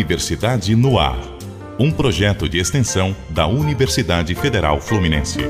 Universidade no Ar. Um projeto de extensão da Universidade Federal Fluminense.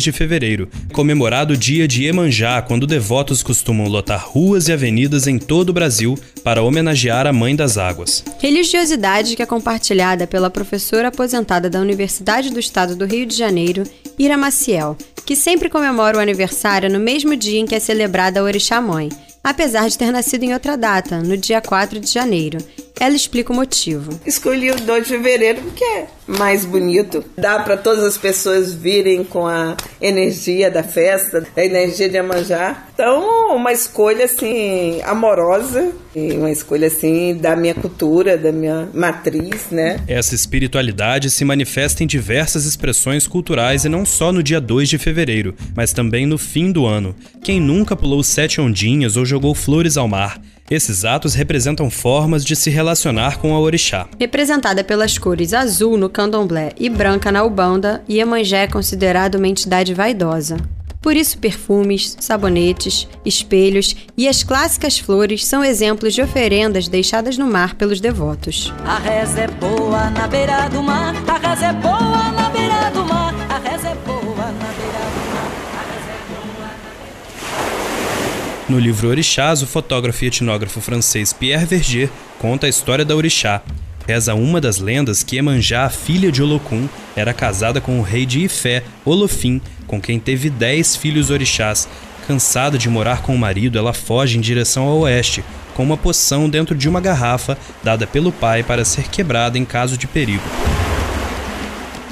De fevereiro, comemorado o dia de Iemanjá, quando devotos costumam lotar ruas e avenidas em todo o Brasil para homenagear a Mãe das Águas. Religiosidade que é compartilhada pela professora aposentada da Universidade do Estado do Rio de Janeiro, Ira Maciel, que sempre comemora o aniversário no mesmo dia em que é celebrada a Orixá Mãe, apesar de ter nascido em outra data, no dia 4 de janeiro. Ela explica o motivo. Escolhi o 2 de fevereiro porque é mais bonito. Dá para todas as pessoas virem com a energia da festa, a energia de Amanjá. Então, uma escolha assim amorosa e uma escolha assim da minha cultura, da minha matriz, né? Essa espiritualidade se manifesta em diversas expressões culturais e não só no dia 2 de fevereiro, mas também no fim do ano. Quem nunca pulou sete ondinhas ou jogou flores ao mar? Esses atos representam formas de se relacionar com a orixá. Representada pelas cores azul no candomblé e branca na ubanda, Iemanjá é considerado uma entidade vaidosa. Por isso, perfumes, sabonetes, espelhos e as clássicas flores são exemplos de oferendas deixadas no mar pelos devotos. A reza é boa na beira do mar, a reza é boa No livro Orixás, o fotógrafo e etnógrafo francês Pierre Verger conta a história da orixá. Reza uma das lendas que Emanjá, filha de Olocum, era casada com o rei de Ifé, Olofim, com quem teve dez filhos orixás. Cansada de morar com o marido, ela foge em direção ao oeste, com uma poção dentro de uma garrafa dada pelo pai para ser quebrada em caso de perigo.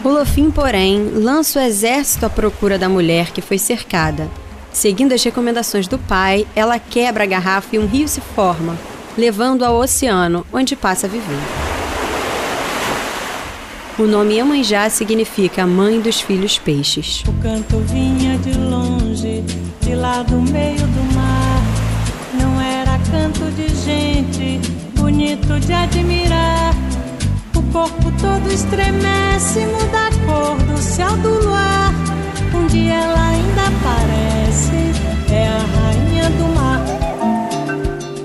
Olofim, porém, lança o exército à procura da mulher que foi cercada. Seguindo as recomendações do pai, ela quebra a garrafa e um rio se forma, levando ao oceano, onde passa a viver. O nome Iemanjá significa mãe dos filhos peixes. O canto vinha de longe, de lá do meio do mar. Não era canto de gente, bonito de admirar. O corpo todo estremece, muda a cor do céu do luar. Um dia ela ainda aparece, é a rainha do mar.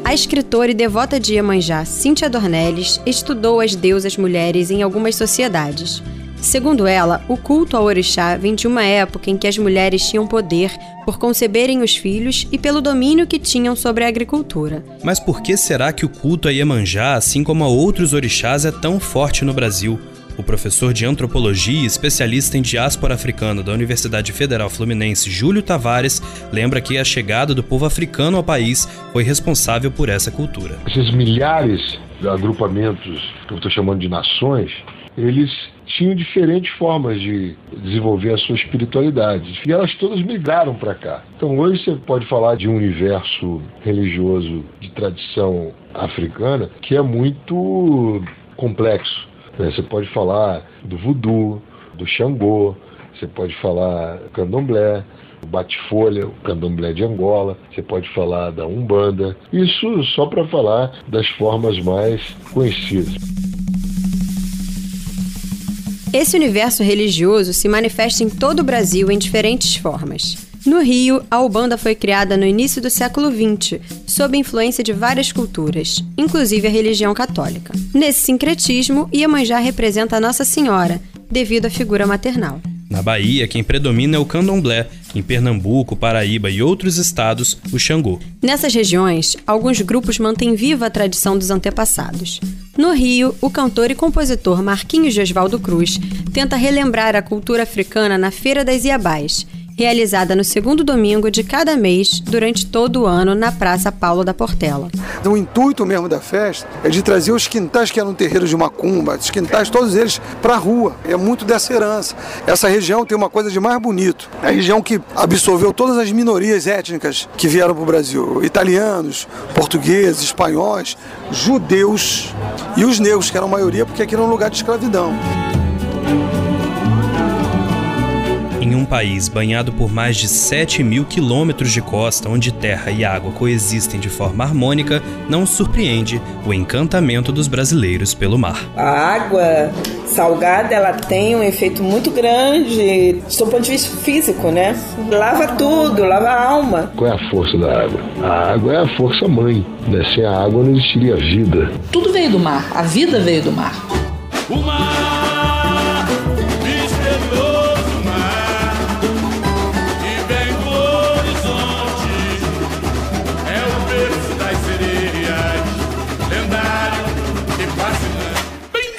A escritora e devota de Iemanjá, Cíntia Dornelles, estudou as deusas mulheres em algumas sociedades. Segundo ela, o culto ao orixá vem de uma época em que as mulheres tinham poder por conceberem os filhos e pelo domínio que tinham sobre a agricultura. Mas por que será que o culto a Iemanjá, assim como a outros orixás, é tão forte no Brasil? O professor de antropologia e especialista em diáspora africana da Universidade Federal Fluminense, Júlio Tavares, lembra que a chegada do povo africano ao país foi responsável por essa cultura. Esses milhares de agrupamentos que eu estou chamando de nações, eles tinham diferentes formas de desenvolver a sua espiritualidade. E elas todas migraram para cá. Então hoje você pode falar de um universo religioso de tradição africana que é muito complexo. Né? Você pode falar do voodoo, do Xangô, você pode falar do candomblé, o bate-folha, o candomblé de Angola, você pode falar da Umbanda. Isso só para falar das formas mais conhecidas. Esse universo religioso se manifesta em todo o Brasil em diferentes formas. No Rio, a Ubanda foi criada no início do século XX, sob influência de várias culturas, inclusive a religião católica. Nesse sincretismo, Iemanjá representa a Nossa Senhora, devido à figura maternal. Na Bahia, quem predomina é o candomblé. Em Pernambuco, Paraíba e outros estados, o Xangô. Nessas regiões, alguns grupos mantêm viva a tradição dos antepassados. No Rio, o cantor e compositor Marquinhos de Oswaldo Cruz tenta relembrar a cultura africana na Feira das Iabás realizada no segundo domingo de cada mês durante todo o ano na Praça Paulo da Portela. O intuito mesmo da festa é de trazer os quintais que eram terreiros de macumba, os quintais todos eles para a rua. É muito dessa herança. Essa região tem uma coisa de mais bonito. É a região que absorveu todas as minorias étnicas que vieram para o Brasil: italianos, portugueses, espanhóis, judeus e os negros, que eram a maioria porque aqui era um lugar de escravidão. País banhado por mais de 7 mil quilômetros de costa, onde terra e água coexistem de forma harmônica, não surpreende o encantamento dos brasileiros pelo mar. A água salgada ela tem um efeito muito grande do ponto de vista físico, né? Lava tudo, lava a alma. Qual é a força da água? A água é a força mãe. Né? Sem a água não existiria vida. Tudo veio do mar, a vida veio do mar. O mar,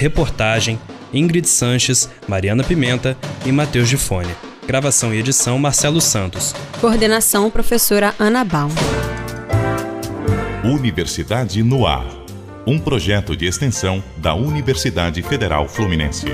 Reportagem Ingrid Sanches, Mariana Pimenta e Matheus Gifone. Gravação e edição Marcelo Santos. Coordenação professora Ana Baum. Universidade no Ar. Um projeto de extensão da Universidade Federal Fluminense.